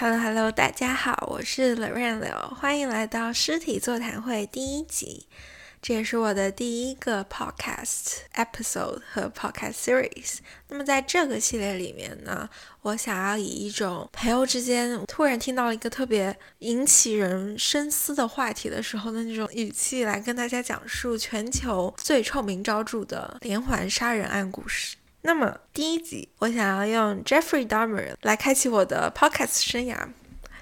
Hello Hello，大家好，我是 Loren 欢迎来到尸体座谈会第一集。这也是我的第一个 podcast episode 和 podcast series。那么在这个系列里面呢，我想要以一种朋友之间突然听到了一个特别引起人深思的话题的时候的那种语气，来跟大家讲述全球最臭名昭著的连环杀人案故事。那么第一集，我想要用 Jeffrey Dahmer 来开启我的 podcast 生涯。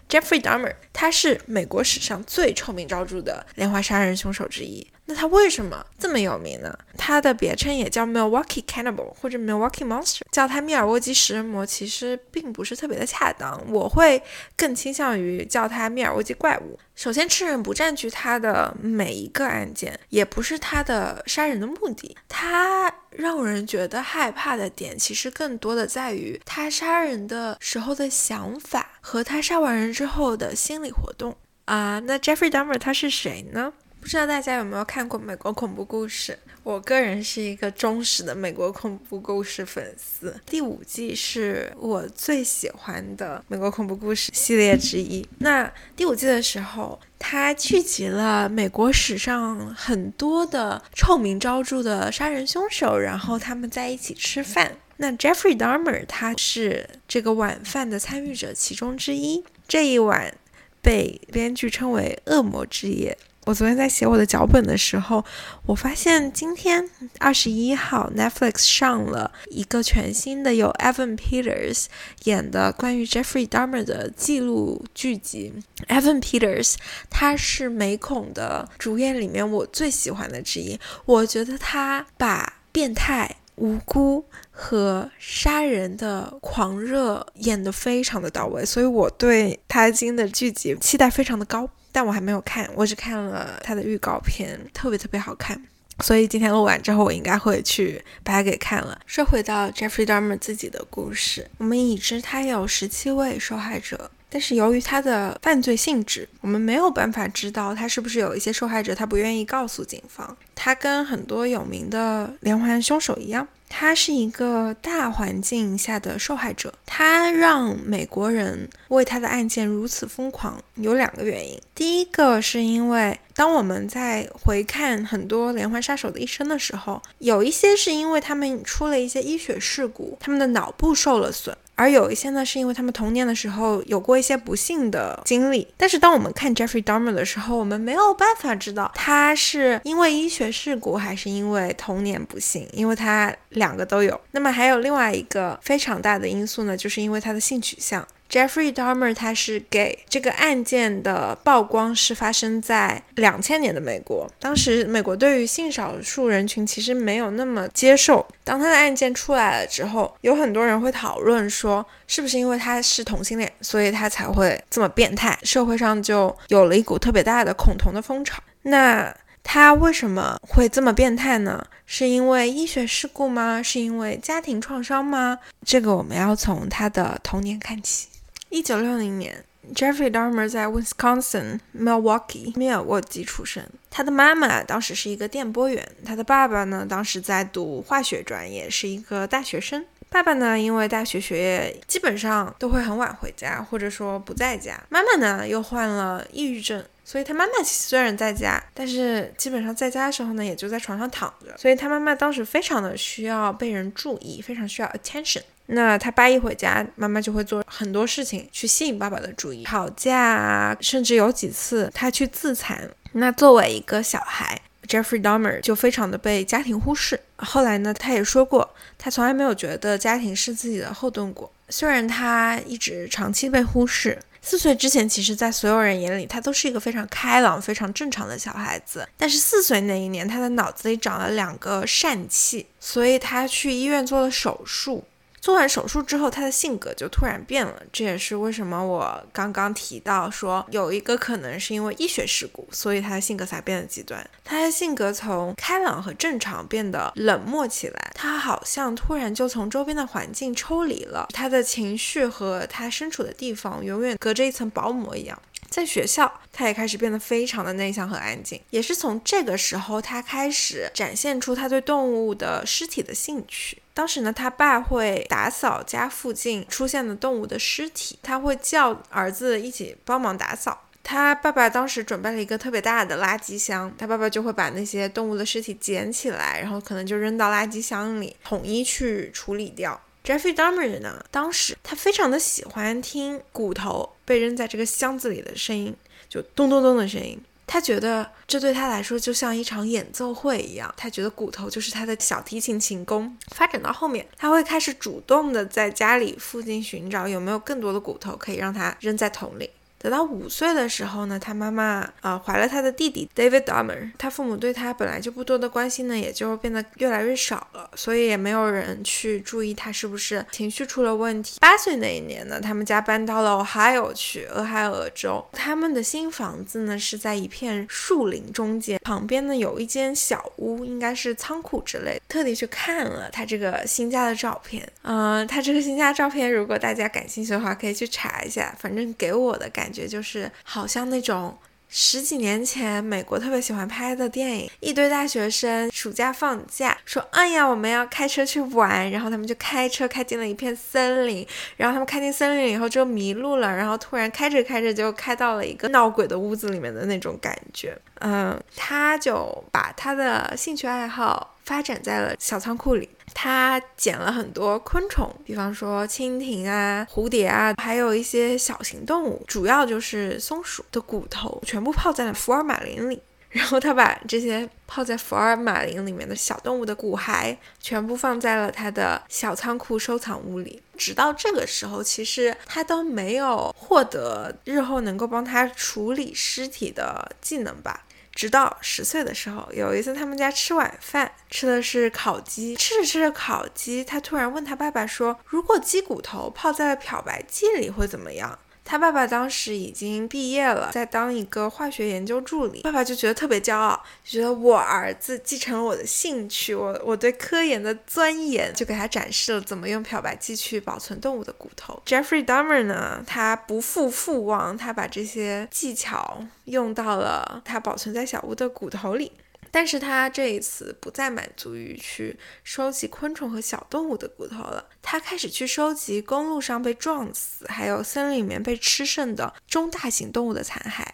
Jeffrey Dahmer，他是美国史上最臭名昭著的连环杀人凶手之一。那他为什么这么有名呢？他的别称也叫 Milwaukee Cannibal 或者 Milwaukee Monster，叫他密尔沃基食人魔其实并不是特别的恰当，我会更倾向于叫他密尔沃基怪物。首先，吃人不占据他的每一个案件，也不是他的杀人的目的。他让人觉得害怕的点，其实更多的在于他杀人的时候的想法和他杀完人之后的心理活动啊。那 Jeffrey Dahmer 他是谁呢？不知道大家有没有看过美国恐怖故事？我个人是一个忠实的美国恐怖故事粉丝。第五季是我最喜欢的美国恐怖故事系列之一。那第五季的时候，它聚集了美国史上很多的臭名昭著的杀人凶手，然后他们在一起吃饭。那 Jeffrey Dahmer 他是这个晚饭的参与者其中之一。这一晚被编剧称为“恶魔之夜”。我昨天在写我的脚本的时候，我发现今天二十一号 Netflix 上了一个全新的由 Evan Peters 演的关于 Jeffrey Dahmer 的记录剧集。Evan Peters 他是美恐的主演里面我最喜欢的之一，我觉得他把变态、无辜和杀人的狂热演得非常的到位，所以我对他今天的剧集期待非常的高。但我还没有看，我只看了他的预告片，特别特别好看，所以今天录完之后，我应该会去把它给看了。说回到 Jeffrey Dahmer 自己的故事，我们已知他有十七位受害者，但是由于他的犯罪性质，我们没有办法知道他是不是有一些受害者他不愿意告诉警方。他跟很多有名的连环凶手一样。他是一个大环境下的受害者，他让美国人为他的案件如此疯狂，有两个原因。第一个是因为当我们在回看很多连环杀手的一生的时候，有一些是因为他们出了一些医学事故，他们的脑部受了损。而有一些呢，是因为他们童年的时候有过一些不幸的经历。但是当我们看 Jeffrey Dahmer 的时候，我们没有办法知道他是因为医学事故还是因为童年不幸，因为他两个都有。那么还有另外一个非常大的因素呢，就是因为他的性取向。Jeffrey Dahmer 他是 gay，这个案件的曝光是发生在两千年的美国，当时美国对于性少数人群其实没有那么接受。当他的案件出来了之后，有很多人会讨论说，是不是因为他是同性恋，所以他才会这么变态？社会上就有了一股特别大的恐同的风潮。那他为什么会这么变态呢？是因为医学事故吗？是因为家庭创伤吗？这个我们要从他的童年看起。一九六零年，Jeffrey Dahmer 在 Wisconsin Milwaukee 密尔沃基出生。他的妈妈当时是一个电波员，他的爸爸呢，当时在读化学专业，是一个大学生。爸爸呢，因为大学学业基本上都会很晚回家，或者说不在家。妈妈呢，又患了抑郁症，所以他妈妈虽然在家，但是基本上在家的时候呢，也就在床上躺着。所以他妈妈当时非常的需要被人注意，非常需要 attention。那他爸一回家，妈妈就会做很多事情去吸引爸爸的注意，吵架，甚至有几次他去自残。那作为一个小孩，Jeffrey Dahmer 就非常的被家庭忽视。后来呢，他也说过，他从来没有觉得家庭是自己的后盾过。虽然他一直长期被忽视，四岁之前，其实在所有人眼里，他都是一个非常开朗、非常正常的小孩子。但是四岁那一年，他的脑子里长了两个疝气，所以他去医院做了手术。做完手术之后，他的性格就突然变了。这也是为什么我刚刚提到说，有一个可能是因为医学事故，所以他的性格才变得极端。他的性格从开朗和正常变得冷漠起来，他好像突然就从周边的环境抽离了，他的情绪和他身处的地方永远隔着一层薄膜一样。在学校，他也开始变得非常的内向和安静。也是从这个时候，他开始展现出他对动物的尸体的兴趣。当时呢，他爸会打扫家附近出现的动物的尸体，他会叫儿子一起帮忙打扫。他爸爸当时准备了一个特别大的垃圾箱，他爸爸就会把那些动物的尸体捡起来，然后可能就扔到垃圾箱里，统一去处理掉。Jeffrey Dahmer 呢，当时他非常的喜欢听骨头被扔在这个箱子里的声音，就咚咚咚的声音。他觉得这对他来说就像一场演奏会一样，他觉得骨头就是他的小提琴琴弓。发展到后面，他会开始主动的在家里附近寻找有没有更多的骨头可以让他扔在桶里。等到五岁的时候呢，他妈妈啊怀了他的弟弟 David Dahmer，他父母对他本来就不多的关心呢，也就变得越来越少了，所以也没有人去注意他是不是情绪出了问题。八岁那一年呢，他们家搬到了 Ohio 去，俄亥俄州。他们的新房子呢是在一片树林中间，旁边呢有一间小屋，应该是仓库之类。特地去看了他这个新家的照片，嗯，他这个新家照片，如果大家感兴趣的话，可以去查一下。反正给我的感感。觉就是好像那种十几年前美国特别喜欢拍的电影，一堆大学生暑假放假，说哎呀我们要开车去玩，然后他们就开车开进了一片森林，然后他们开进森林以后就迷路了，然后突然开着开着就开到了一个闹鬼的屋子里面的那种感觉。嗯，他就把他的兴趣爱好发展在了小仓库里。他捡了很多昆虫，比方说蜻蜓啊、蝴蝶啊，还有一些小型动物，主要就是松鼠的骨头，全部泡在了福尔马林里。然后他把这些泡在福尔马林里面的小动物的骨骸，全部放在了他的小仓库收藏屋里。直到这个时候，其实他都没有获得日后能够帮他处理尸体的技能吧。直到十岁的时候，有一次他们家吃晚饭，吃的是烤鸡。吃着吃着烤鸡，他突然问他爸爸说：“如果鸡骨头泡在了漂白剂里会怎么样？”他爸爸当时已经毕业了，在当一个化学研究助理。爸爸就觉得特别骄傲，就觉得我儿子继承了我的兴趣，我我对科研的钻研，就给他展示了怎么用漂白剂去保存动物的骨头。Jeffrey Dahmer 呢，他不负父望，他把这些技巧用到了他保存在小屋的骨头里。但是他这一次不再满足于去收集昆虫和小动物的骨头了，他开始去收集公路上被撞死，还有森林里面被吃剩的中大型动物的残骸，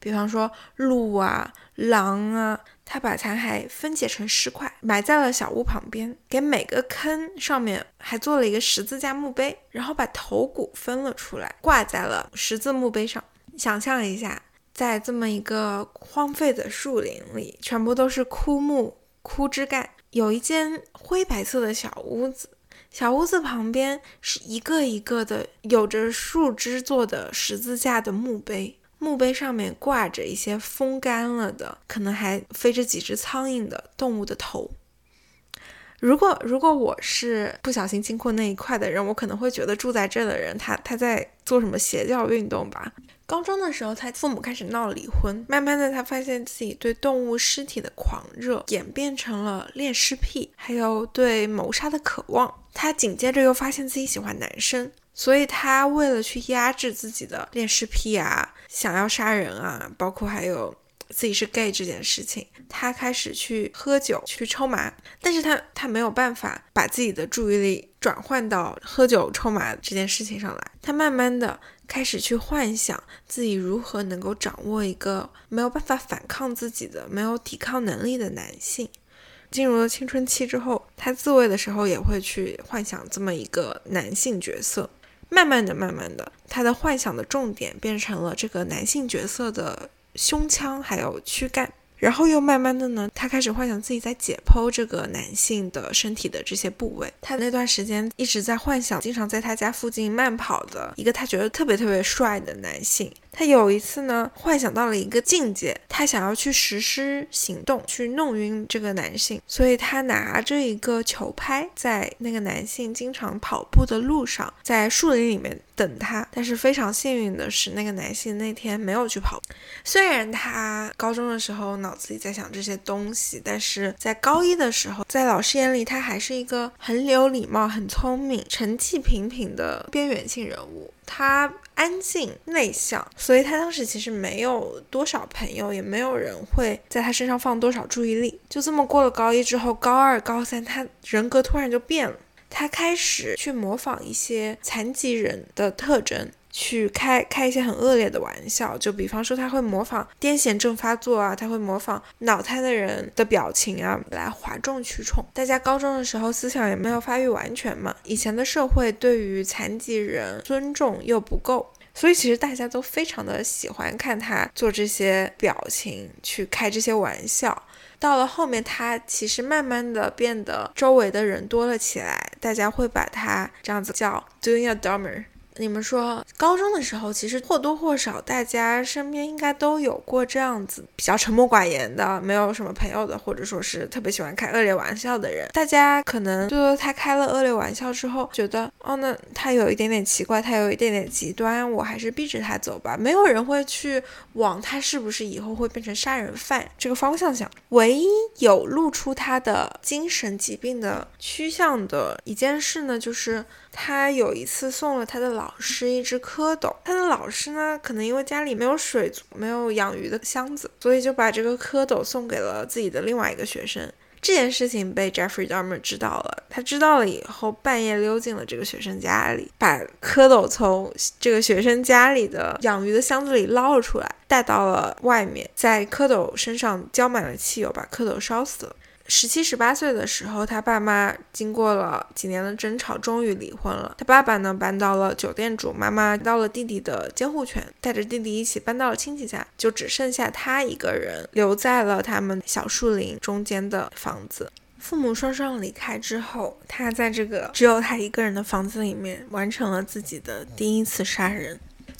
比方说鹿啊、狼啊。他把残骸分解成尸块，埋在了小屋旁边，给每个坑上面还做了一个十字架墓碑，然后把头骨分了出来，挂在了十字墓碑上。想象一下。在这么一个荒废的树林里，全部都是枯木、枯枝干，有一间灰白色的小屋子，小屋子旁边是一个一个的有着树枝做的十字架的墓碑，墓碑上面挂着一些风干了的，可能还飞着几只苍蝇的动物的头。如果如果我是不小心经过那一块的人，我可能会觉得住在这的人他他在做什么邪教运动吧。高中的时候，他父母开始闹离婚。慢慢的，他发现自己对动物尸体的狂热演变成了恋尸癖，还有对谋杀的渴望。他紧接着又发现自己喜欢男生，所以他为了去压制自己的恋尸癖啊，想要杀人啊，包括还有自己是 gay 这件事情，他开始去喝酒，去抽麻。但是他他没有办法把自己的注意力转换到喝酒抽麻这件事情上来。他慢慢的。开始去幻想自己如何能够掌握一个没有办法反抗自己的、没有抵抗能力的男性。进入了青春期之后，他自慰的时候也会去幻想这么一个男性角色。慢慢的、慢慢的，他的幻想的重点变成了这个男性角色的胸腔还有躯干。然后又慢慢的呢，他开始幻想自己在解剖这个男性的身体的这些部位。他那段时间一直在幻想，经常在他家附近慢跑的一个他觉得特别特别帅的男性。他有一次呢，幻想到了一个境界，他想要去实施行动，去弄晕这个男性，所以他拿着一个球拍，在那个男性经常跑步的路上，在树林里面等他。但是非常幸运的是，那个男性那天没有去跑。虽然他高中的时候脑子里在想这些东西，但是在高一的时候，在老师眼里，他还是一个很有礼貌、很聪明、成绩平平的边缘性人物。他。安静内向，所以他当时其实没有多少朋友，也没有人会在他身上放多少注意力。就这么过了高一之后，高二、高三，他人格突然就变了，他开始去模仿一些残疾人的特征。去开开一些很恶劣的玩笑，就比方说他会模仿癫痫症发作啊，他会模仿脑瘫的人的表情啊，来哗众取宠。大家高中的时候思想也没有发育完全嘛，以前的社会对于残疾人尊重又不够，所以其实大家都非常的喜欢看他做这些表情，去开这些玩笑。到了后面，他其实慢慢的变得周围的人多了起来，大家会把他这样子叫 doing a dumber。你们说，高中的时候，其实或多或少，大家身边应该都有过这样子比较沉默寡言的，没有什么朋友的，或者说是特别喜欢开恶劣玩笑的人。大家可能就是他开了恶劣玩笑之后，觉得哦，那他有一点点奇怪，他有一点点极端，我还是避着他走吧。没有人会去往他是不是以后会变成杀人犯这个方向想。唯一有露出他的精神疾病的趋向的一件事呢，就是。他有一次送了他的老师一只蝌蚪，他的老师呢，可能因为家里没有水族，没有养鱼的箱子，所以就把这个蝌蚪送给了自己的另外一个学生。这件事情被 Jeffrey Dahmer 知道了，他知道了以后，半夜溜进了这个学生家里，把蝌蚪从这个学生家里的养鱼的箱子里捞了出来，带到了外面，在蝌蚪身上浇满了汽油，把蝌蚪烧死了。十七十八岁的时候，他爸妈经过了几年的争吵，终于离婚了。他爸爸呢，搬到了酒店住，妈妈到了弟弟的监护权，带着弟弟一起搬到了亲戚家，就只剩下他一个人留在了他们小树林中间的房子。父母双双离开之后，他在这个只有他一个人的房子里面，完成了自己的第一次杀人。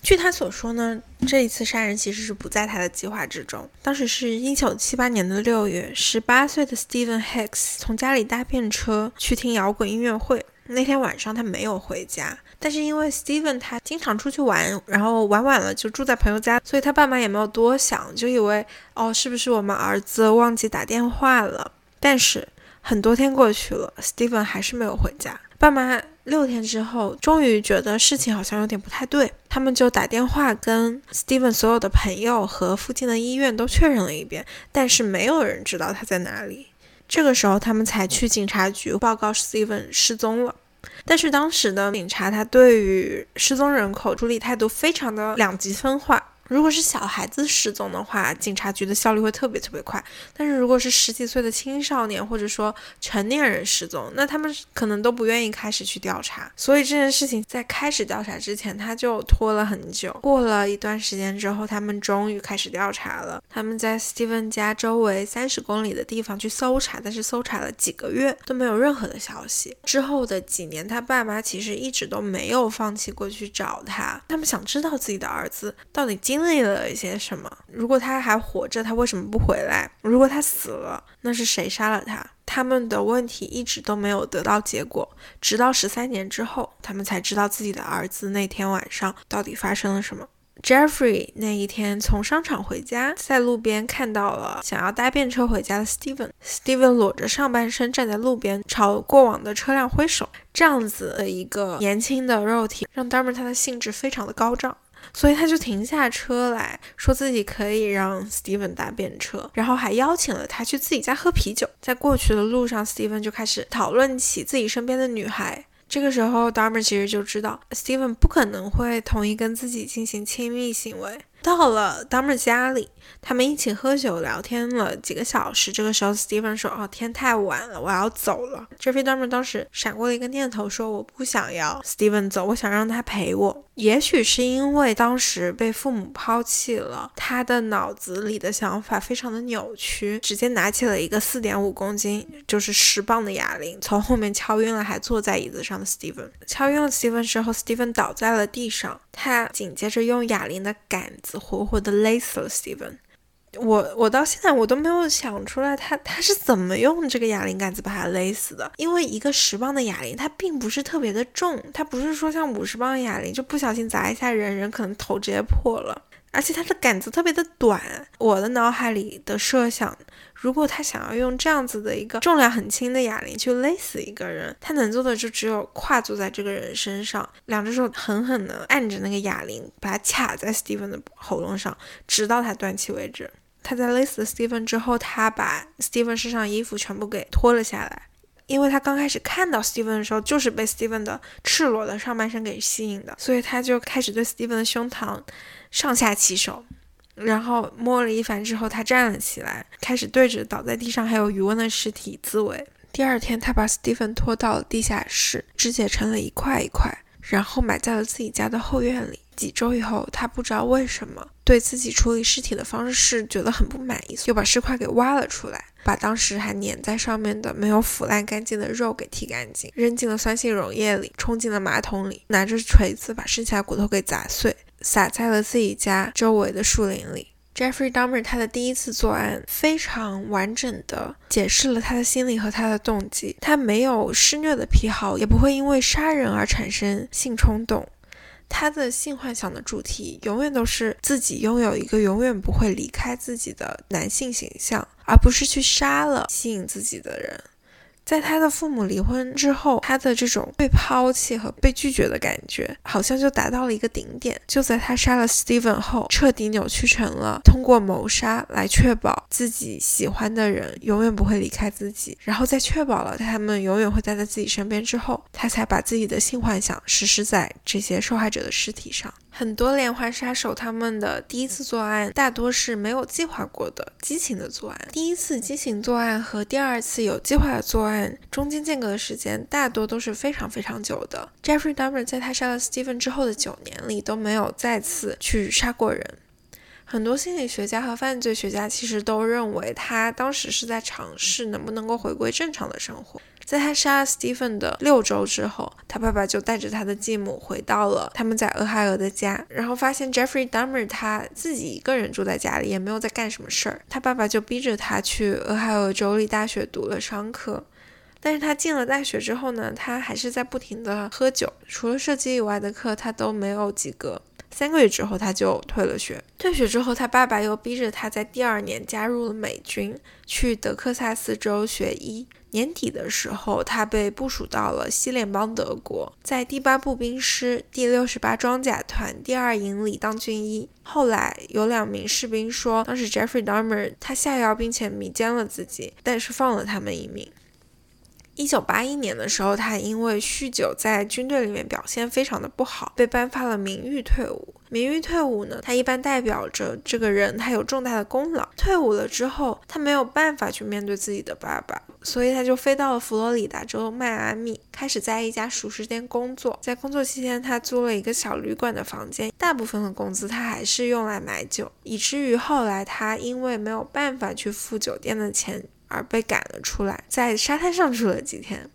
据他所说呢，这一次杀人其实是不在他的计划之中。当时是一九七八年的六月，十八岁的 Steven Hicks 从家里搭便车去听摇滚音乐会。那天晚上他没有回家，但是因为 Steven 他经常出去玩，然后玩晚了就住在朋友家，所以他爸妈也没有多想，就以为哦是不是我们儿子忘记打电话了？但是很多天过去了，Steven 还是没有回家。爸妈六天之后，终于觉得事情好像有点不太对，他们就打电话跟 Steven 所有的朋友和附近的医院都确认了一遍，但是没有人知道他在哪里。这个时候，他们才去警察局报告 Steven 失踪了。但是当时的警察他对于失踪人口处理态度非常的两极分化。如果是小孩子失踪的话，警察局的效率会特别特别快。但是如果是十几岁的青少年或者说成年人失踪，那他们可能都不愿意开始去调查。所以这件事情在开始调查之前，他就拖了很久。过了一段时间之后，他们终于开始调查了。他们在 Steven 家周围三十公里的地方去搜查，但是搜查了几个月都没有任何的消息。之后的几年，他爸妈其实一直都没有放弃过去找他。他们想知道自己的儿子到底经。经历了一些什么？如果他还活着，他为什么不回来？如果他死了，那是谁杀了他？他们的问题一直都没有得到结果，直到十三年之后，他们才知道自己的儿子那天晚上到底发生了什么。Jeffrey 那一天从商场回家，在路边看到了想要搭便车回家的 Steven。Steven 裸着上半身站在路边，朝过往的车辆挥手。这样子的一个年轻的肉体，让 d a r m e r 他的兴致非常的高涨。所以他就停下车来说自己可以让 Steven 搭便车，然后还邀请了他去自己家喝啤酒。在过去的路上，Steven 就开始讨论起自己身边的女孩。这个时候，Darmer 其实就知道 Steven 不可能会同意跟自己进行亲密行为。到了 Darmer 家里。他们一起喝酒聊天了几个小时。这个时候，Steven 说：“哦，天太晚了，我要走了。” Jeffrey Dahmer 当时闪过了一个念头，说：“我不想要 Steven 走，我想让他陪我。”也许是因为当时被父母抛弃了，他的脑子里的想法非常的扭曲，直接拿起了一个四点五公斤，就是十磅的哑铃，从后面敲晕了还坐在椅子上的 Steven。敲晕了 Steven 之后，Steven 倒在了地上。他紧接着用哑铃的杆子死活活的勒死了 Steven。我我到现在我都没有想出来他他是怎么用这个哑铃杆子把他勒死的。因为一个十磅的哑铃它并不是特别的重，它不是说像五十磅的哑铃就不小心砸一下人人可能头直接破了。而且它的杆子特别的短。我的脑海里的设想，如果他想要用这样子的一个重量很轻的哑铃去勒死一个人，他能做的就只有跨坐在这个人身上，两只手狠狠地按着那个哑铃，把它卡在 Steven 的喉咙上，直到他断气为止。他在勒死 Steven 之后，他把 Steven 身上衣服全部给脱了下来。因为他刚开始看到 Steven 的时候，就是被 Steven 的赤裸的上半身给吸引的，所以他就开始对 Steven 的胸膛上下其手，然后摸了一番之后，他站了起来，开始对着倒在地上还有余温的尸体自慰。第二天，他把 Steven 拖到了地下室，肢解成了一块一块，然后埋在了自己家的后院里。几周以后，他不知道为什么对自己处理尸体的方式觉得很不满意，又把尸块给挖了出来，把当时还粘在上面的没有腐烂干净的肉给剔干净，扔进了酸性溶液里，冲进了马桶里，拿着锤子把剩下的骨头给砸碎，撒在了自己家周围的树林里。Jeffrey Dahmer 他的第一次作案非常完整的解释了他的心理和他的动机，他没有施虐的癖好，也不会因为杀人而产生性冲动。他的性幻想的主题永远都是自己拥有一个永远不会离开自己的男性形象，而不是去杀了吸引自己的人。在他的父母离婚之后，他的这种被抛弃和被拒绝的感觉，好像就达到了一个顶点。就在他杀了 Steven 后，彻底扭曲成了通过谋杀来确保自己喜欢的人永远不会离开自己，然后在确保了他们永远会待在自己身边之后，他才把自己的性幻想实施在这些受害者的尸体上。很多连环杀手他们的第一次作案大多是没有计划过的激情的作案。第一次激情作案和第二次有计划的作案中间间隔的时间大多都是非常非常久的。Jeffrey Dahmer 在他杀了 Stephen 之后的九年里都没有再次去杀过人。很多心理学家和犯罪学家其实都认为他当时是在尝试能不能够回归正常的生活。在他杀了 Stephen 的六周之后，他爸爸就带着他的继母回到了他们在俄亥俄的家，然后发现 Jeffrey Dahmer 他自己一个人住在家里，也没有在干什么事儿。他爸爸就逼着他去俄亥俄州立大学读了商科，但是他进了大学之后呢，他还是在不停的喝酒，除了射击以外的课他都没有及格。三个月之后他就退了学，退学之后他爸爸又逼着他在第二年加入了美军，去德克萨斯州学医。年底的时候，他被部署到了西联邦德国，在第八步兵师第六十八装甲团第二营里当军医。后来有两名士兵说，当时 Jeffrey Dahmer 他下药并且迷奸了自己，但是放了他们一命。一九八一年的时候，他因为酗酒在军队里面表现非常的不好，被颁发了名誉退伍。名誉退伍呢，它一般代表着这个人他有重大的功劳。退伍了之后，他没有办法去面对自己的爸爸，所以他就飞到了佛罗里达州迈阿密，开始在一家熟食店工作。在工作期间，他租了一个小旅馆的房间，大部分的工资他还是用来买酒，以至于后来他因为没有办法去付酒店的钱。而被赶了出来，在沙滩上住了几天，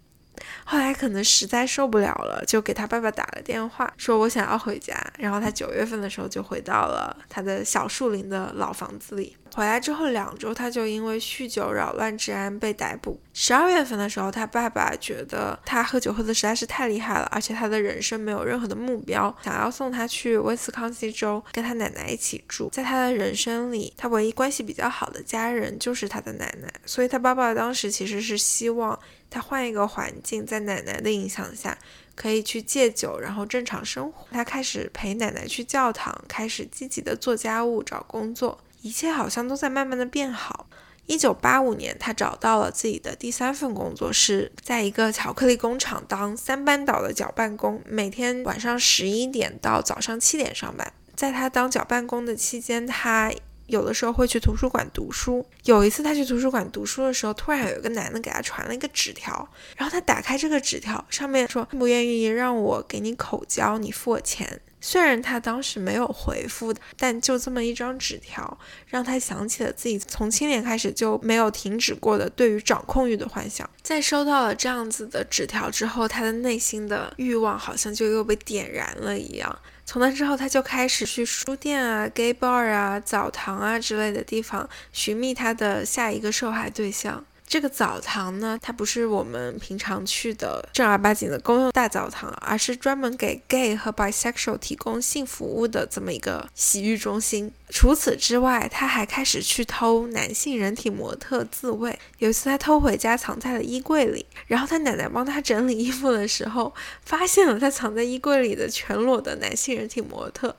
后来可能实在受不了了，就给他爸爸打了电话，说我想要回家。然后他九月份的时候就回到了他的小树林的老房子里。回来之后两周，他就因为酗酒扰乱治安被逮捕。十二月份的时候，他爸爸觉得他喝酒喝的实在是太厉害了，而且他的人生没有任何的目标，想要送他去威斯康星州跟他奶奶一起住。在他的人生里，他唯一关系比较好的家人就是他的奶奶，所以他爸爸当时其实是希望他换一个环境，在奶奶的影响下可以去戒酒，然后正常生活。他开始陪奶奶去教堂，开始积极的做家务、找工作。一切好像都在慢慢的变好。一九八五年，他找到了自己的第三份工作，是在一个巧克力工厂当三班倒的搅拌工，每天晚上十一点到早上七点上班。在他当搅拌工的期间，他有的时候会去图书馆读书。有一次，他去图书馆读书的时候，突然有一个男的给他传了一个纸条，然后他打开这个纸条，上面说不愿意让我给你口交，你付我钱。虽然他当时没有回复，但就这么一张纸条，让他想起了自己从青年开始就没有停止过的对于掌控欲的幻想。在收到了这样子的纸条之后，他的内心的欲望好像就又被点燃了一样。从那之后，他就开始去书店啊、gay bar 啊、澡堂啊之类的地方寻觅他的下一个受害对象。这个澡堂呢，它不是我们平常去的正儿八经的公用大澡堂，而是专门给 gay 和 bisexual 提供性服务的这么一个洗浴中心。除此之外，他还开始去偷男性人体模特自慰。有一次，他偷回家藏在了衣柜里，然后他奶奶帮他整理衣服的时候，发现了他藏在衣柜里的全裸的男性人体模特，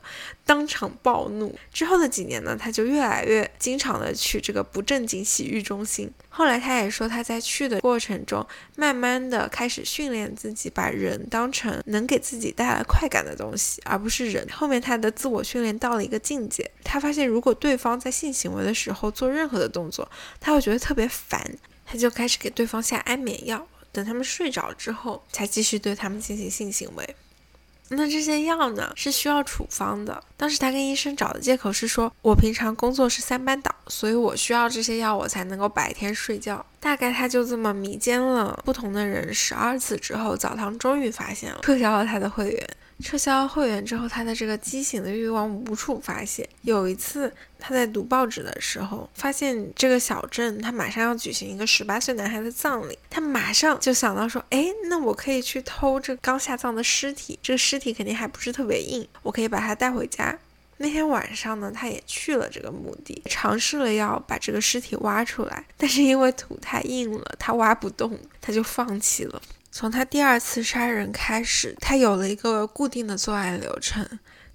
当场暴怒。之后的几年呢，他就越来越经常的去这个不正经洗浴中心。后来他也说，他在去的过程中，慢慢的开始训练自己，把人当成能给自己带来快感的东西，而不是人。后面他的自我训练到了一个境界，他发现如果对方在性行为的时候做任何的动作，他会觉得特别烦，他就开始给对方下安眠药，等他们睡着之后，才继续对他们进行性行为。那这些药呢是需要处方的。当时他跟医生找的借口是说，我平常工作是三班倒，所以我需要这些药，我才能够白天睡觉。大概他就这么迷奸了不同的人十二次之后，澡堂终于发现了，撤销了他的会员。撤销会员之后，他的这个畸形的欲望无处发泄。有一次，他在读报纸的时候，发现这个小镇他马上要举行一个十八岁男孩的葬礼，他马上就想到说：“哎，那我可以去偷这刚下葬的尸体，这个尸体肯定还不是特别硬，我可以把它带回家。”那天晚上呢，他也去了这个墓地，尝试了要把这个尸体挖出来，但是因为土太硬了，他挖不动，他就放弃了。从他第二次杀人开始，他有了一个固定的作案流程。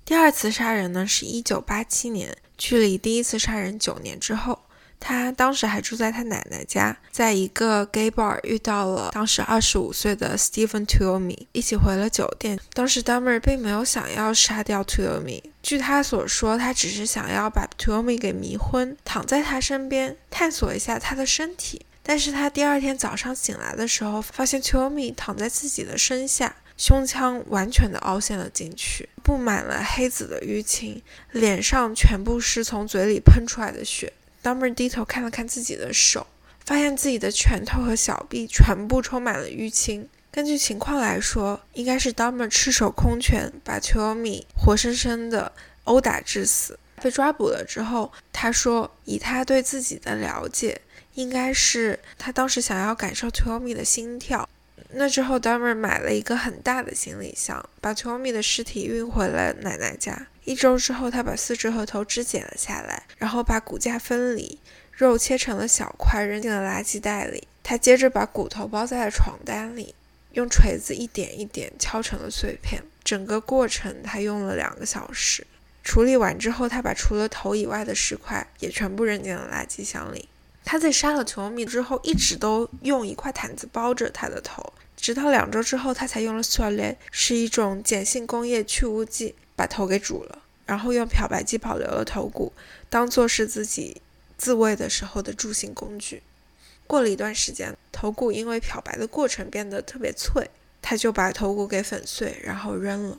第二次杀人呢，是一九八七年，距离第一次杀人九年之后。他当时还住在他奶奶家，在一个 gay bar 遇到了当时二十五岁的 Stephen Tuomi，一起回了酒店。当时 Dummer 并没有想要杀掉 Tuomi，据他所说，他只是想要把 Tuomi 给迷昏，躺在他身边，探索一下他的身体。但是他第二天早上醒来的时候，发现 Tuomi 躺在自己的身下，胸腔完全的凹陷了进去，布满了黑紫的淤青，脸上全部是从嘴里喷出来的血。Dahmer 低头看了看自己的手，发现自己的拳头和小臂全部充满了淤青。根据情况来说，应该是 Dahmer 赤手空拳把 Tuomi 活生生的殴打致死。被抓捕了之后，他说，以他对自己的了解。应该是他当时想要感受 Tuomi 的心跳。那之后，Dahmer 买了一个很大的行李箱，把 Tuomi 的尸体运回了奶奶家。一周之后，他把四肢和头肢剪了下来，然后把骨架分离，肉切成了小块，扔进了垃圾袋里。他接着把骨头包在了床单里，用锤子一点一点敲成了碎片。整个过程他用了两个小时。处理完之后，他把除了头以外的尸块也全部扔进了垃圾箱里。他在杀了 Tommy 之后，一直都用一块毯子包着他的头，直到两周之后，他才用了 s o l e 是一种碱性工业去污剂，把头给煮了，然后用漂白剂保留了头骨，当做是自己自慰的时候的助兴工具。过了一段时间，头骨因为漂白的过程变得特别脆，他就把头骨给粉碎，然后扔了。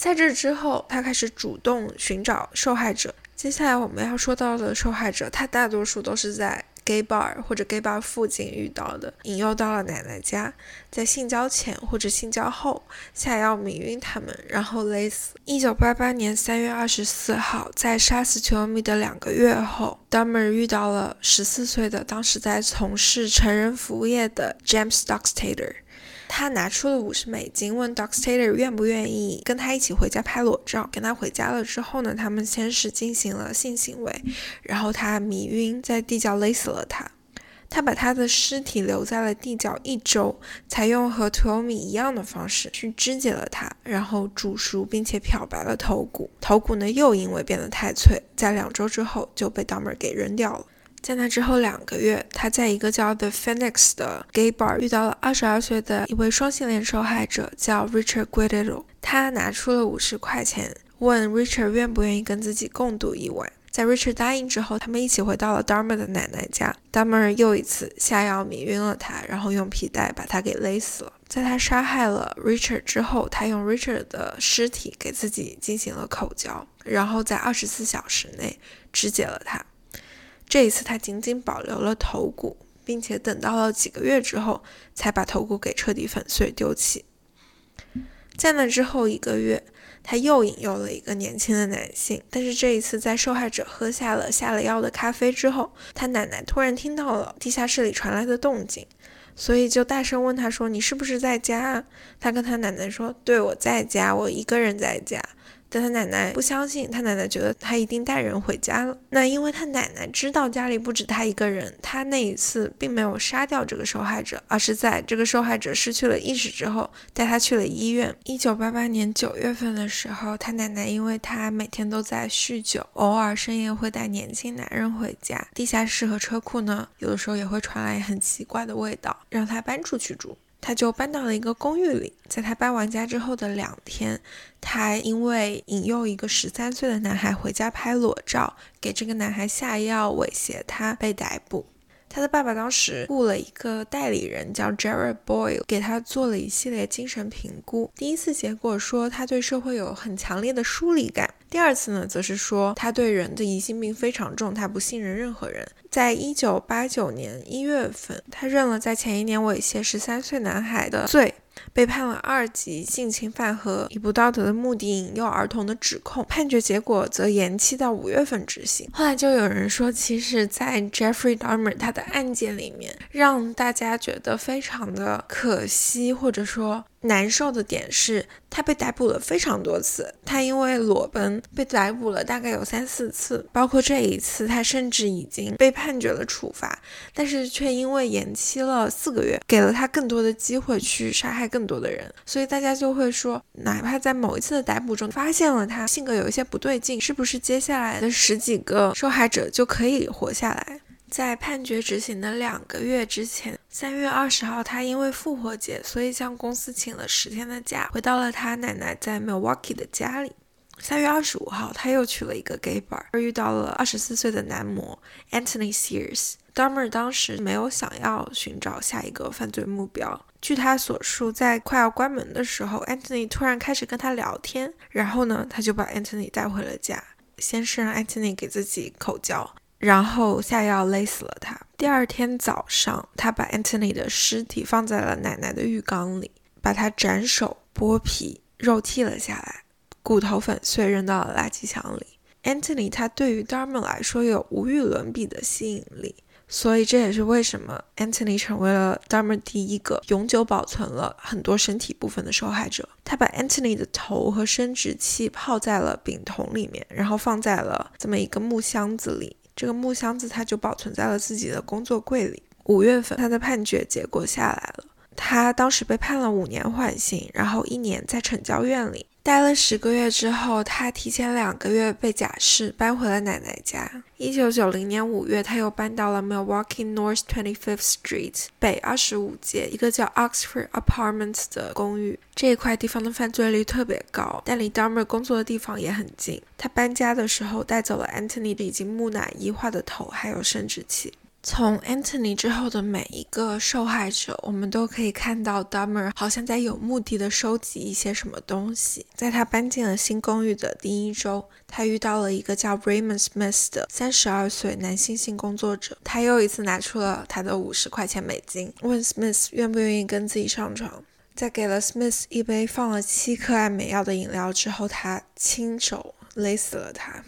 在这之后，他开始主动寻找受害者。接下来我们要说到的受害者，他大多数都是在 gay bar 或者 gay bar 附近遇到的，引诱到了奶奶家，在性交前或者性交后下药迷晕他们，然后勒死。一九八八年三月二十四号，在杀死 t o m y 的两个月后，Dummer 遇到了十四岁的当时在从事成人服务业的 James Dockstader。他拿出了五十美金，问 Dockstader 愿不愿意跟他一起回家拍裸照。跟他回家了之后呢，他们先是进行了性行为，然后他迷晕，在地窖勒死了他。他把他的尸体留在了地窖一周，采用和 Tommy 一样的方式去肢解了他，然后煮熟并且漂白了头骨。头骨呢又因为变得太脆，在两周之后就被 Dahmer 给扔掉了。在那之后两个月，他在一个叫 The Phoenix 的 gay bar 遇到了二十二岁的一位双性恋受害者，叫 Richard Guerrero。他拿出了五十块钱，问 Richard 愿不愿意跟自己共度一晚。在 Richard 答应之后，他们一起回到了 Darmer 的奶奶家。Darmer 又一次下药迷晕了他，然后用皮带把他给勒死了。在他杀害了 Richard 之后，他用 Richard 的尸体给自己进行了口交，然后在二十四小时内肢解了他。这一次，他仅仅保留了头骨，并且等到了几个月之后，才把头骨给彻底粉碎丢弃。在那之后一个月，他又引诱了一个年轻的男性。但是这一次，在受害者喝下了下了药的咖啡之后，他奶奶突然听到了地下室里传来的动静，所以就大声问他说：“你是不是在家？”他跟他奶奶说：“对，我在家，我一个人在家。”但他奶奶不相信，他奶奶觉得他一定带人回家了。那因为他奶奶知道家里不止他一个人，他那一次并没有杀掉这个受害者，而是在这个受害者失去了意识之后，带他去了医院。一九八八年九月份的时候，他奶奶因为他每天都在酗酒，偶尔深夜会带年轻男人回家，地下室和车库呢，有的时候也会传来很奇怪的味道，让他搬出去住。他就搬到了一个公寓里，在他搬完家之后的两天，他因为引诱一个十三岁的男孩回家拍裸照，给这个男孩下药威胁他，被逮捕。他的爸爸当时雇了一个代理人，叫 Jared Boyle，给他做了一系列精神评估。第一次结果说他对社会有很强烈的疏离感，第二次呢，则是说他对人的疑心病非常重，他不信任任何人。在一九八九年一月份，他认了在前一年猥亵十三岁男孩的罪。被判了二级性侵犯和以不道德的目的引诱儿童的指控，判决结果则延期到五月份执行。后来就有人说，其实，在 Jeffrey Dahmer 他的案件里面，让大家觉得非常的可惜，或者说。难受的点是他被逮捕了非常多次，他因为裸奔被逮捕了大概有三四次，包括这一次，他甚至已经被判决了处罚，但是却因为延期了四个月，给了他更多的机会去杀害更多的人，所以大家就会说，哪怕在某一次的逮捕中发现了他性格有一些不对劲，是不是接下来的十几个受害者就可以活下来？在判决执行的两个月之前，三月二十号，他因为复活节，所以向公司请了十天的假，回到了他奶奶在 Milwaukee 的家里。三月二十五号，他又去了一个 gay bar，而遇到了二十四岁的男模 Anthony Sears。Dahmer 当时没有想要寻找下一个犯罪目标。据他所述，在快要关门的时候，Anthony 突然开始跟他聊天，然后呢，他就把 Anthony 带回了家，先是让 Anthony 给自己口交。然后下药勒死了他。第二天早上，他把 Anthony 的尸体放在了奶奶的浴缸里，把他斩首、剥皮、肉剔了下来，骨头粉碎扔到了垃圾箱里。Anthony 他对于 Darmer 来说有无与伦比的吸引力，所以这也是为什么 Anthony 成为了 Darmer 第一个永久保存了很多身体部分的受害者。他把 Anthony 的头和生殖器泡在了丙酮里面，然后放在了这么一个木箱子里。这个木箱子，他就保存在了自己的工作柜里。五月份，他的判决结果下来了，他当时被判了五年缓刑，然后一年在惩教院里。待了十个月之后，他提前两个月被假释，搬回了奶奶家。一九九零年五月，他又搬到了 Milwaukee North Twenty Fifth Street 北二十五街一个叫 Oxford Apartments 的公寓。这一块地方的犯罪率特别高，但离 Dahmer 工作的地方也很近。他搬家的时候带走了 Anthony 已经木乃伊化的头，还有生殖器。从 Anthony 之后的每一个受害者，我们都可以看到 Dahmer 好像在有目的的收集一些什么东西。在他搬进了新公寓的第一周，他遇到了一个叫 Raymond Smith 的三十二岁男性性工作者。他又一次拿出了他的五十块钱美金，问 Smith 愿不愿意跟自己上床。在给了 Smith 一杯放了七颗安眠药的饮料之后，他亲手勒死了他。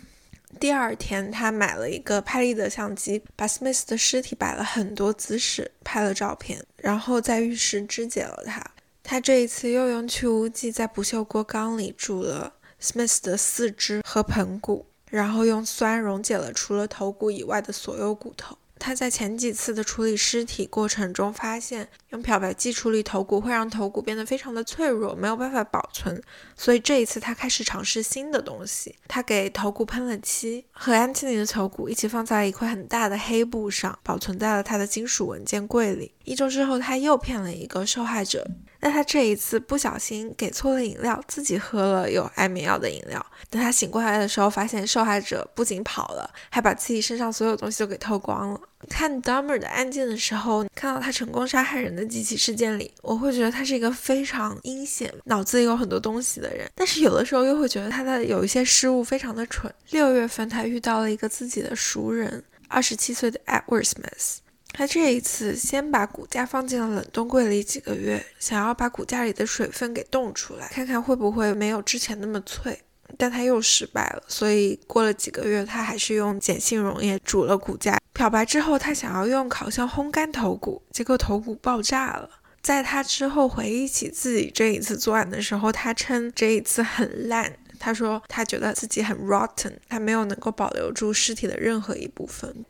第二天，他买了一个拍立得相机，把 Smith 的尸体摆了很多姿势，拍了照片，然后在浴室肢解了他。他这一次又用去污剂在不锈钢缸里煮了 Smith 的四肢和盆骨，然后用酸溶解了除了头骨以外的所有骨头。他在前几次的处理尸体过程中发现，用漂白剂处理头骨会让头骨变得非常的脆弱，没有办法保存。所以这一次他开始尝试新的东西。他给头骨喷了漆，和安琪丽的头骨一起放在了一块很大的黑布上，保存在了他的金属文件柜里。一周之后，他又骗了一个受害者。但他这一次不小心给错了饮料，自己喝了有安眠药的饮料。等他醒过来的时候，发现受害者不仅跑了，还把自己身上所有东西都给偷光了。看 Dahmer 的案件的时候，看到他成功杀害人的几起事件里，我会觉得他是一个非常阴险、脑子里有很多东西的人。但是有的时候又会觉得他的有一些失误非常的蠢。六月份，他遇到了一个自己的熟人，二十七岁的 Edward Smith。他这一次先把骨架放进了冷冻柜里几个月，想要把骨架里的水分给冻出来，看看会不会没有之前那么脆。但他又失败了，所以过了几个月，他还是用碱性溶液煮了骨架。漂白之后，他想要用烤箱烘干头骨，结果头骨爆炸了。在他之后回忆起自己这一次作案的时候，他称这一次很烂。他说他觉得自己很 rotten，他没有能够保留住尸体的任何一部分。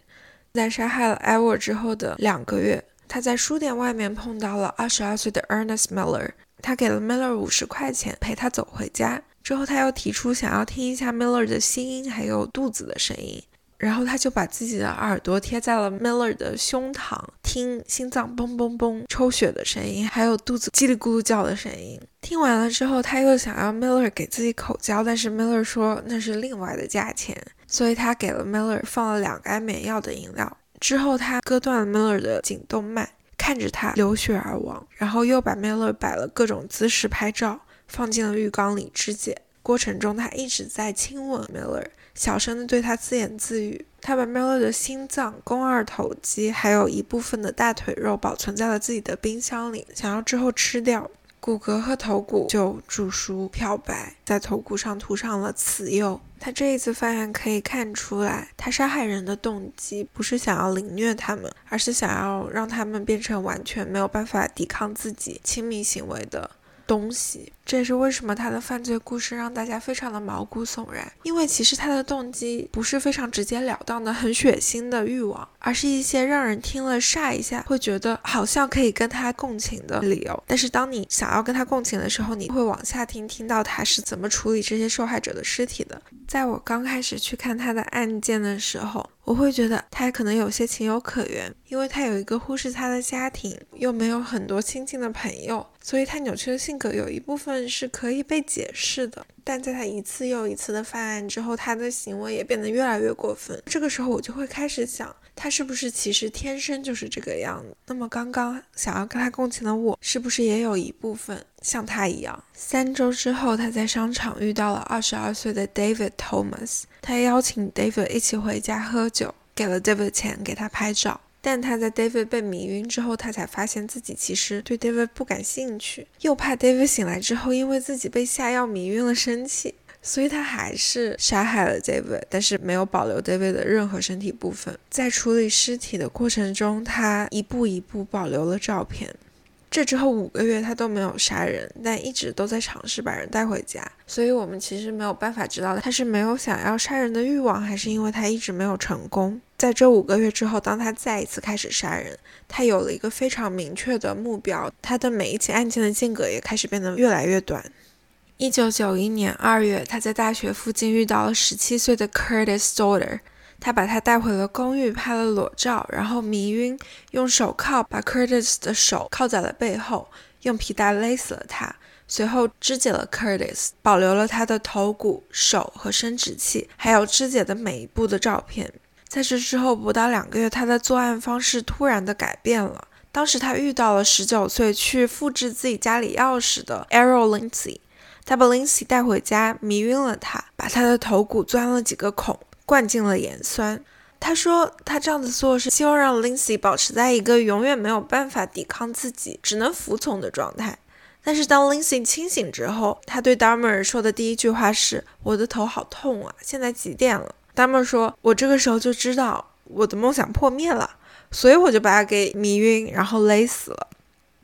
在杀害了 Edward 之后的两个月，他在书店外面碰到了二十二岁的 Ernest Miller，他给了 Miller 五十块钱陪他走回家。之后他又提出想要听一下 Miller 的心音，还有肚子的声音。然后他就把自己的耳朵贴在了 Miller 的胸膛，听心脏嘣嘣嘣抽血的声音，还有肚子叽里咕噜叫的声音。听完了之后，他又想要 Miller 给自己口交，但是 Miller 说那是另外的价钱，所以他给了 Miller 放了两个安眠药的饮料。之后他割断了 Miller 的颈动脉，看着他流血而亡，然后又把 Miller 摆了各种姿势拍照，放进了浴缸里肢解。过程中，他一直在亲吻 Miller。小声的对他自言自语。他把 Miller 的心脏、肱二头肌，还有一部分的大腿肉保存在了自己的冰箱里，想要之后吃掉。骨骼和头骨就煮熟漂白，在头骨上涂上了瓷釉。他这一次犯案可以看出来，他杀害人的动机不是想要凌虐他们，而是想要让他们变成完全没有办法抵抗自己亲密行为的。东西，这也是为什么他的犯罪故事让大家非常的毛骨悚然。因为其实他的动机不是非常直截了当的、很血腥的欲望，而是一些让人听了煞一下，会觉得好像可以跟他共情的理由。但是当你想要跟他共情的时候，你会往下听，听到他是怎么处理这些受害者的尸体的。在我刚开始去看他的案件的时候。我会觉得他可能有些情有可原，因为他有一个忽视他的家庭，又没有很多亲近的朋友，所以他扭曲的性格有一部分是可以被解释的。但在他一次又一次的犯案之后，他的行为也变得越来越过分。这个时候，我就会开始想，他是不是其实天生就是这个样子？那么，刚刚想要跟他共情的我，是不是也有一部分像他一样？三周之后，他在商场遇到了二十二岁的 David Thomas，他邀请 David 一起回家喝酒，给了 David 钱给他拍照。但他在 David 被迷晕之后，他才发现自己其实对 David 不感兴趣，又怕 David 醒来之后因为自己被下药迷晕了生气，所以他还是杀害了 David，但是没有保留 David 的任何身体部分。在处理尸体的过程中，他一步一步保留了照片。这之后五个月，他都没有杀人，但一直都在尝试把人带回家。所以，我们其实没有办法知道他是没有想要杀人的欲望，还是因为他一直没有成功。在这五个月之后，当他再一次开始杀人，他有了一个非常明确的目标。他的每一起案件的间隔也开始变得越来越短。一九九一年二月，他在大学附近遇到了十七岁的 Curtis Daughter。他把他带回了公寓，拍了裸照，然后迷晕，用手铐把 Curtis 的手铐在了背后，用皮带勒死了他。随后肢解了 Curtis，保留了他的头骨、手和生殖器，还有肢解的每一步的照片。在这之后不到两个月，他的作案方式突然的改变了。当时他遇到了十九岁去复制自己家里钥匙的 Errol Lindsay，他把 Lindsay 带回家，迷晕了他，把他的头骨钻了几个孔。灌进了盐酸。他说，他这样子做是希望让 Lindsay 保持在一个永远没有办法抵抗自己、只能服从的状态。但是当 Lindsay 清醒之后，他对 Dahmer 说的第一句话是：“我的头好痛啊！现在几点了？”Dahmer 说：“我这个时候就知道我的梦想破灭了，所以我就把他给迷晕，然后勒死了。”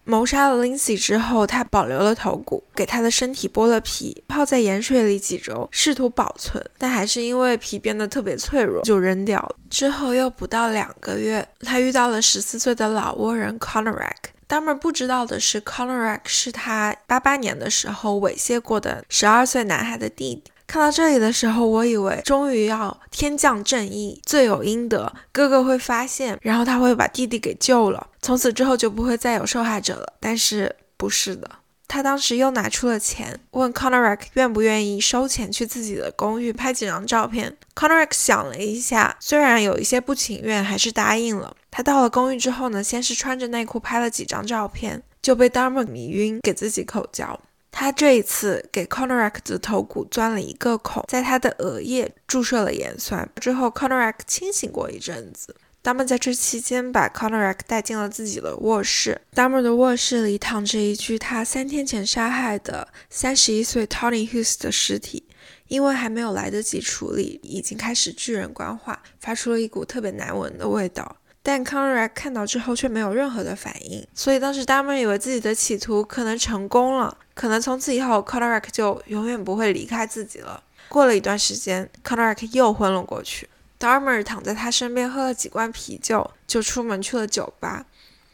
谋杀了 Lindsay 之后，他保留了头骨，给他的身体剥了皮，泡在盐水里几周，试图保存，但还是因为皮变得特别脆弱，就扔掉了。之后又不到两个月，他遇到了十四岁的老挝人 Conorak。Dahmer 不知道的是，Conorak 是他八八年的时候猥亵过的十二岁男孩的弟弟。看到这里的时候，我以为终于要天降正义，罪有应得，哥哥会发现，然后他会把弟弟给救了，从此之后就不会再有受害者了。但是不是的，他当时又拿出了钱，问 Conorak 愿不愿意收钱去自己的公寓拍几张照片。Conorak 想了一下，虽然有一些不情愿，还是答应了。他到了公寓之后呢，先是穿着内裤拍了几张照片，就被 Darmer 迷晕，给自己口交。他这一次给 Conorak 的头骨钻了一个孔，在他的额叶注射了盐酸之后，Conorak 清醒过一阵子。Dahmer 在这期间把 Conrad 带进了自己的卧室。d a m e r 的卧室里躺着一具他三天前杀害的三十一岁 Tony Hughes 的尸体，因为还没有来得及处理，已经开始巨人观化，发出了一股特别难闻的味道。但 Conrad 看到之后却没有任何的反应，所以当时 d a m e r 以为自己的企图可能成功了，可能从此以后 Conrad 就永远不会离开自己了。过了一段时间，Conrad 又昏了过去。Darmer 躺在他身边喝了几罐啤酒，就出门去了酒吧。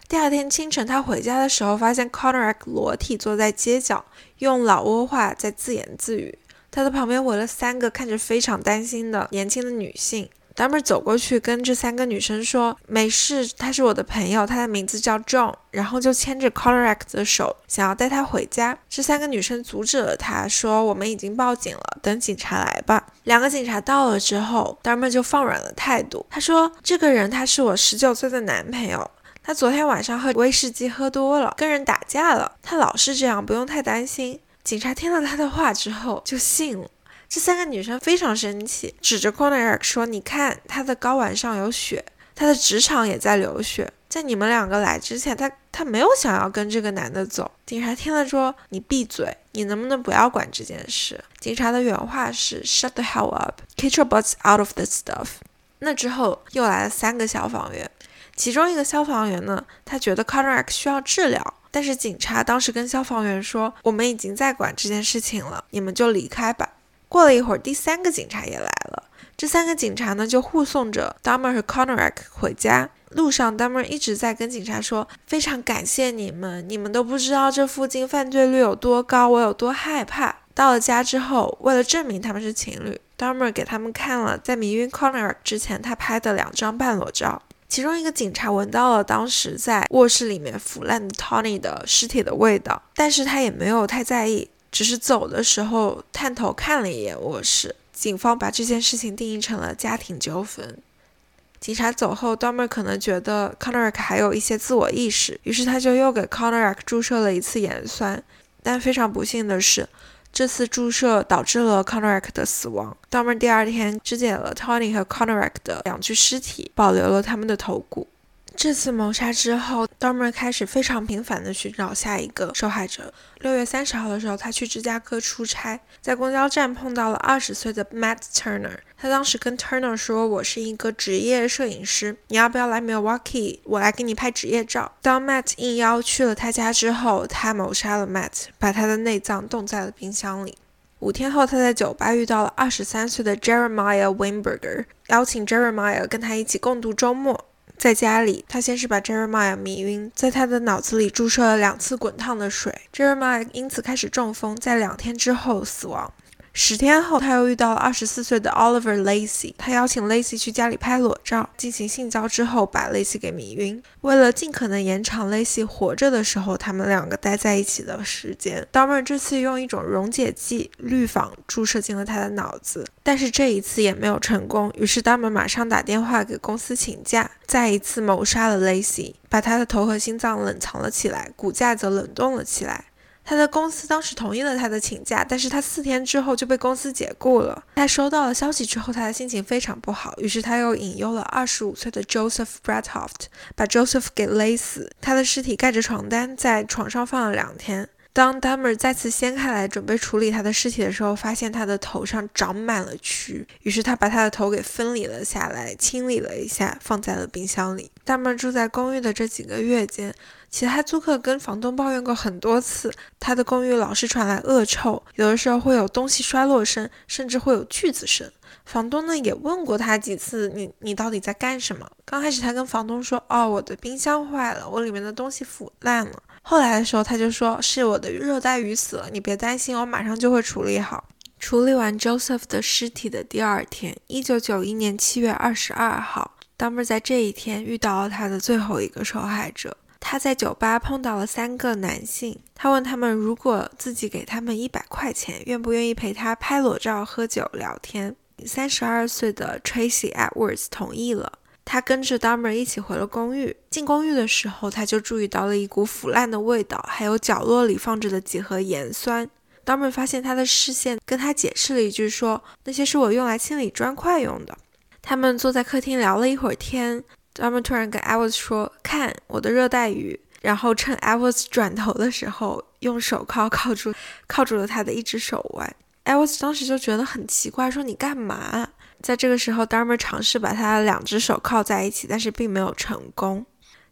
第二天清晨，他回家的时候，发现 Conrad 裸体坐在街角，用老挝话在自言自语。他的旁边围了三个看着非常担心的年轻的女性。Dahmer 走过去跟这三个女生说：“没事，他是我的朋友，他的名字叫 John。”然后就牵着 Conrad 的手，想要带他回家。这三个女生阻止了他，说：“我们已经报警了，等警察来吧。”两个警察到了之后，Dahmer 就放软了态度。他说：“这个人他是我十九岁的男朋友，他昨天晚上喝威士忌喝多了，跟人打架了。他老是这样，不用太担心。”警察听了他的话之后就信了。这三个女生非常生气，指着 Conrad 说：“你看，他的睾丸上有血，他的直肠也在流血。在你们两个来之前，他他没有想要跟这个男的走。”警察听了说：“你闭嘴，你能不能不要管这件事？”警察的原话是：“Shut the hell up, get your butts out of this stuff。”那之后又来了三个消防员，其中一个消防员呢，他觉得 Conrad 需要治疗，但是警察当时跟消防员说：“我们已经在管这件事情了，你们就离开吧。”过了一会儿，第三个警察也来了。这三个警察呢，就护送着 Dahmer 和 Conrad 回家。路上，Dahmer 一直在跟警察说：“非常感谢你们，你们都不知道这附近犯罪率有多高，我有多害怕。”到了家之后，为了证明他们是情侣，Dahmer 给他们看了在迷晕 Conrad 之前他拍的两张半裸照。其中一个警察闻到了当时在卧室里面腐烂的 Tony 的尸体的味道，但是他也没有太在意。只是走的时候探头看了一眼卧室，警方把这件事情定义成了家庭纠纷。警察走后，Dahmer 可能觉得 c o n r a c 还有一些自我意识，于是他就又给 c o n r a c 注射了一次盐酸。但非常不幸的是，这次注射导致了 c o n r a c 的死亡。Dahmer 第二天肢解了 Tony 和 c o n r a c 的两具尸体，保留了他们的头骨。这次谋杀之后，Dormer 开始非常频繁地寻找下一个受害者。六月三十号的时候，他去芝加哥出差，在公交站碰到了二十岁的 Matt Turner。他当时跟 Turner 说：“我是一个职业摄影师，你要不要来 Milwaukee？我来给你拍职业照。”当 Matt 应邀去了他家之后，他谋杀了 Matt，把他的内脏冻在了冰箱里。五天后，他在酒吧遇到了二十三岁的 Jeremiah Weinberger，邀请 Jeremiah 跟他一起共度周末。在家里，他先是把 Jeremiah 迷晕，在他的脑子里注射了两次滚烫的水，Jeremiah 因此开始中风，在两天之后死亡。十天后，他又遇到了二十四岁的 Oliver Lacy，他邀请 Lacy 去家里拍裸照，进行性交之后把 Lacy 给迷晕。为了尽可能延长 Lacy 活着的时候他们两个待在一起的时间，Dahmer 这次用一种溶解剂氯仿注射进了他的脑子，但是这一次也没有成功。于是 Dahmer 马上打电话给公司请假，再一次谋杀了 Lacy，把他的头和心脏冷藏了起来，骨架则冷冻了起来。他的公司当时同意了他的请假，但是他四天之后就被公司解雇了。他收到了消息之后，他的心情非常不好，于是他又引诱了二十五岁的 Joseph Bradhoft，把 Joseph 给勒死。他的尸体盖着床单，在床上放了两天。当 Dahmer 再次掀开来准备处理他的尸体的时候，发现他的头上长满了蛆，于是他把他的头给分离了下来，清理了一下，放在了冰箱里。Dahmer 住在公寓的这几个月间。其他租客跟房东抱怨过很多次，他的公寓老是传来恶臭，有的时候会有东西摔落声，甚至会有锯子声。房东呢也问过他几次，你你到底在干什么？刚开始他跟房东说，哦，我的冰箱坏了，我里面的东西腐烂了。后来的时候他就说，是我的热带鱼死了，你别担心，我马上就会处理好。处理完 Joseph 的尸体的第二天，一九九一年七月二十二号，Dumber 在这一天遇到了他的最后一个受害者。他在酒吧碰到了三个男性，他问他们如果自己给他们一百块钱，愿不愿意陪他拍裸照、喝酒、聊天。三十二岁的 Tracy Edwards 同意了。他跟着 Dahmer 一起回了公寓。进公寓的时候，他就注意到了一股腐烂的味道，还有角落里放着的几盒盐酸。Dahmer 发现他的视线，跟他解释了一句，说那些是我用来清理砖块用的。他们坐在客厅聊了一会儿天。Dahmer 突然跟 Edwards 说：“看我的热带鱼。”然后趁 Edwards 转头的时候，用手铐铐住铐住了他的一只手腕。Edwards 当时就觉得很奇怪，说：“你干嘛？”在这个时候，Dahmer 尝试把他的两只手铐在一起，但是并没有成功。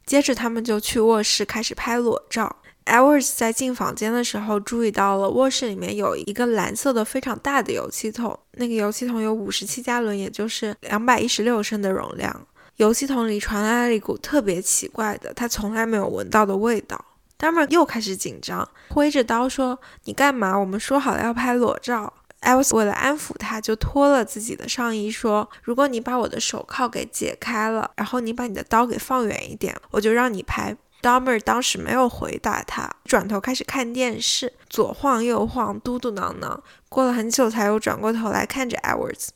接着，他们就去卧室开始拍裸照。Edwards 在进房间的时候，注意到了卧室里面有一个蓝色的非常大的油漆桶，那个油漆桶有五十七加仑，也就是两百一十六升的容量。油漆桶里传来了一股特别奇怪的、他从来没有闻到的味道。Dahmer 又开始紧张，挥着刀说：“你干嘛？我们说好了要拍裸照。” EWS 为了安抚他，就脱了自己的上衣，说：“如果你把我的手铐给解开了，然后你把你的刀给放远一点，我就让你拍。” Dahmer 当时没有回答他，转头开始看电视，左晃右晃，嘟嘟囔囔。过了很久，才又转过头来看着 Edwards。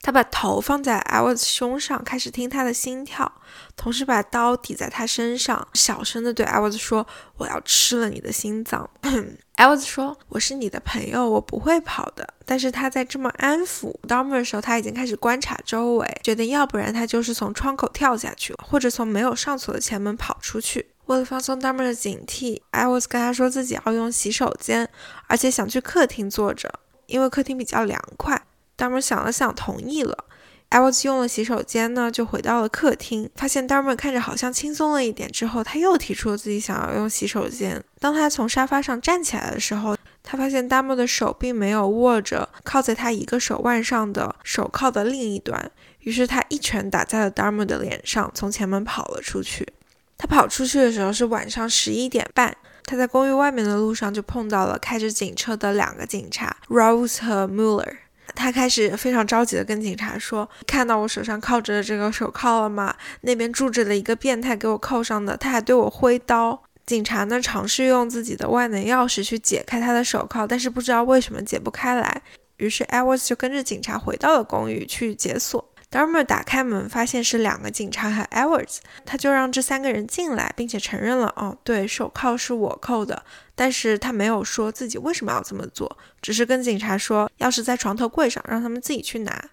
他把头放在 Edwards 胸上，开始听他的心跳，同时把刀抵在他身上，小声的对 Edwards 说：“我要吃了你的心脏。I was 说：“我是你的朋友，我不会跑的。”但是他在这么安抚 Dahmer 的时候，他已经开始观察周围，决定要不然他就是从窗口跳下去，或者从没有上锁的前门跑出去。为了放松 Dahmer 的警惕，I was 跟他说自己要用洗手间，而且想去客厅坐着，因为客厅比较凉快。Dahmer 想了想，同意了。Edwards 用了洗手间呢，就回到了客厅，发现 Dahmer 看着好像轻松了一点。之后，他又提出了自己想要用洗手间。当他从沙发上站起来的时候，他发现 Dahmer 的手并没有握着靠在他一个手腕上的手铐的另一端，于是他一拳打在了 Dahmer 的脸上，从前门跑了出去。他跑出去的时候是晚上十一点半，他在公寓外面的路上就碰到了开着警车的两个警察，Rose 和 Muller。他开始非常着急的跟警察说：“看到我手上铐着的这个手铐了吗？那边住着的一个变态给我铐上的，他还对我挥刀。”警察呢尝试用自己的万能钥匙去解开他的手铐，但是不知道为什么解不开来。于是 Edwards 就跟着警察回到了公寓去解锁。Dahmer 打开门，发现是两个警察和 Edwards，他就让这三个人进来，并且承认了：“哦，对手铐是我扣的。”但是他没有说自己为什么要这么做，只是跟警察说钥匙在床头柜上，让他们自己去拿。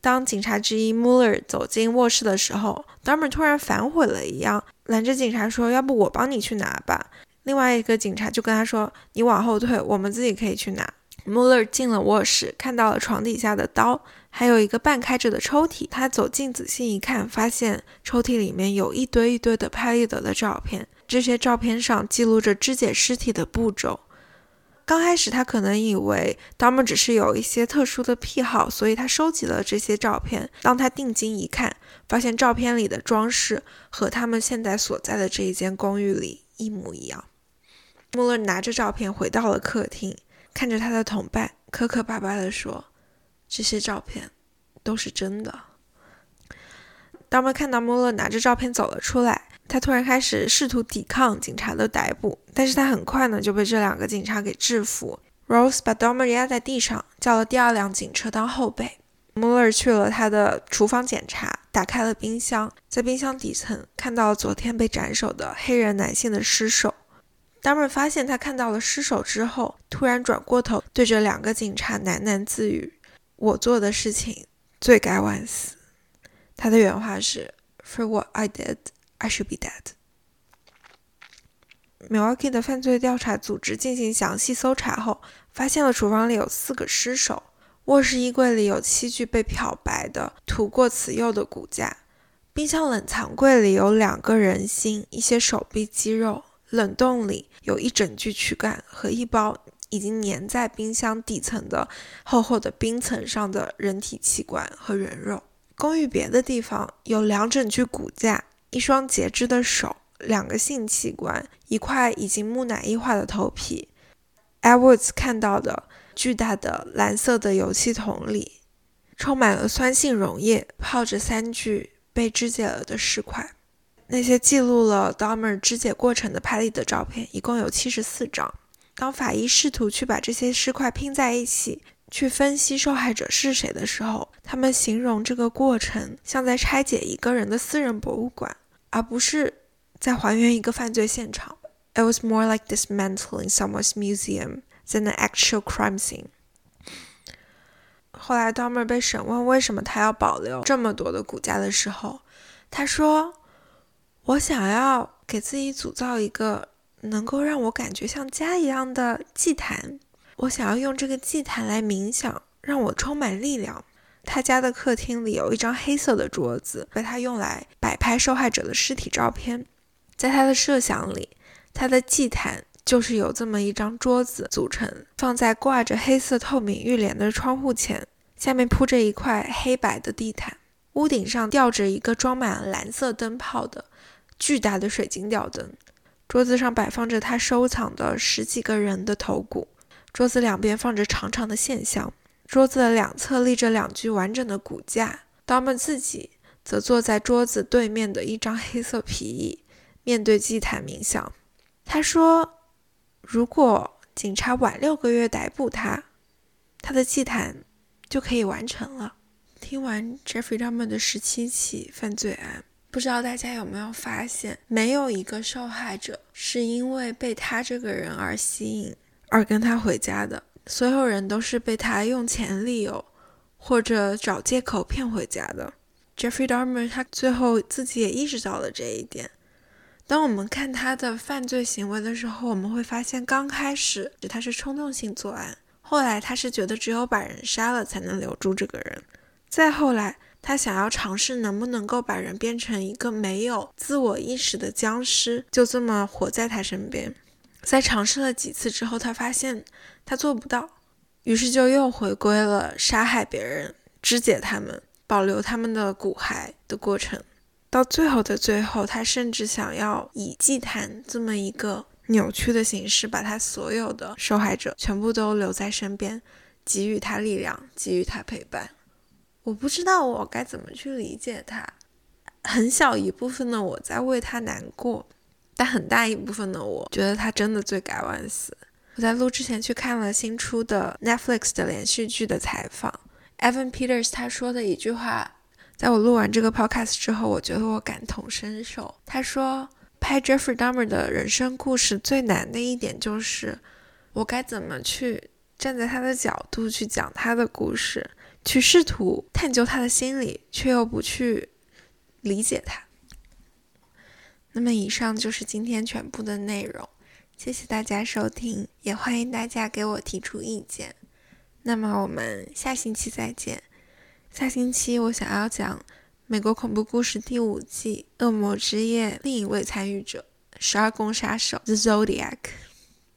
当警察之一 Muller 走进卧室的时候，Dahmer 突然反悔了一样，拦着警察说：“要不我帮你去拿吧。”另外一个警察就跟他说：“你往后退，我们自己可以去拿。” Muller 进了卧室，看到了床底下的刀，还有一个半开着的抽屉。他走近仔细一看，发现抽屉里面有一堆一堆的拍立得的照片。这些照片上记录着肢解尸体的步骤。刚开始他可能以为 d o m 只是有一些特殊的癖好，所以他收集了这些照片。当他定睛一看，发现照片里的装饰和他们现在所在的这一间公寓里一模一样。穆勒拿着照片回到了客厅。看着他的同伴，磕磕巴巴地说：“这些照片都是真的。”当我们看到穆勒拿着照片走了出来，他突然开始试图抵抗警察的逮捕，但是他很快呢就被这两个警察给制服。Rose 把 Dahmer 压在地上，叫了第二辆警车当后备。穆勒去了他的厨房检查，打开了冰箱，在冰箱底层看到了昨天被斩首的黑人男性的尸首。Domer 发现他看到了尸首之后，突然转过头，对着两个警察喃喃自语：“我做的事情罪该万死。”他的原话是：“For what I did, I should be dead。” Milwaukee 的犯罪调查组织进行详细搜查后，发现了厨房里有四个尸首，卧室衣柜里有七具被漂白的、涂过瓷釉的骨架，冰箱冷藏柜里有两个人心、一些手臂肌肉。冷冻里有一整具躯干和一包已经粘在冰箱底层的厚厚的冰层上的人体器官和人肉。公寓别的地方有两整具骨架、一双截肢的手、两个性器官、一块已经木乃伊化的头皮。Edwards 看到的巨大的蓝色的油漆桶里，充满了酸性溶液，泡着三具被肢解了的尸块。那些记录了 Dahmer 肢解过程的拍立得照片一共有七十四张。当法医试图去把这些尸块拼在一起，去分析受害者是谁的时候，他们形容这个过程像在拆解一个人的私人博物馆，而不是在还原一个犯罪现场。It was more like dismantling someone's museum than an actual crime scene。后来 Dahmer 被审问为什么他要保留这么多的骨架的时候，他说。我想要给自己组造一个能够让我感觉像家一样的祭坛。我想要用这个祭坛来冥想，让我充满力量。他家的客厅里有一张黑色的桌子，被他用来摆拍受害者的尸体照片。在他的设想里，他的祭坛就是由这么一张桌子组成，放在挂着黑色透明浴帘的窗户前，下面铺着一块黑白的地毯，屋顶上吊着一个装满蓝色灯泡的巨大的水晶吊灯。桌子上摆放着他收藏的十几个人的头骨，桌子两边放着长长的线香。桌子的两侧立着两具完整的骨架，刀们自己则坐在桌子对面的一张黑色皮椅，面对祭坛冥想。他说：“如果警察晚六个月逮捕他，他的祭坛就可以完成了。”听完 Jeffrey Dahmer 的十七起犯罪案，不知道大家有没有发现，没有一个受害者是因为被他这个人而吸引而跟他回家的。所有人都是被他用钱利诱，或者找借口骗回家的。Jeffrey Dahmer 他最后自己也意识到了这一点。当我们看他的犯罪行为的时候，我们会发现，刚开始他是冲动性作案，后来他是觉得只有把人杀了才能留住这个人，再后来他想要尝试能不能够把人变成一个没有自我意识的僵尸，就这么活在他身边。在尝试了几次之后，他发现他做不到，于是就又回归了杀害别人、肢解他们、保留他们的骨骸的过程。到最后的最后，他甚至想要以祭坛这么一个扭曲的形式，把他所有的受害者全部都留在身边，给予他力量，给予他陪伴。我不知道我该怎么去理解他，很小一部分的我在为他难过。但很大一部分的我觉得他真的罪该万死。我在录之前去看了新出的 Netflix 的连续剧的采访，Evan Peters 他说的一句话，在我录完这个 podcast 之后，我觉得我感同身受。他说，拍 Jeffrey Dahmer 的人生故事最难的一点就是，我该怎么去站在他的角度去讲他的故事，去试图探究他的心理，却又不去理解他。那么以上就是今天全部的内容，谢谢大家收听，也欢迎大家给我提出意见。那么我们下星期再见。下星期我想要讲《美国恐怖故事》第五季《恶魔之夜》另一位参与者——十二宫杀手 The Zodiac。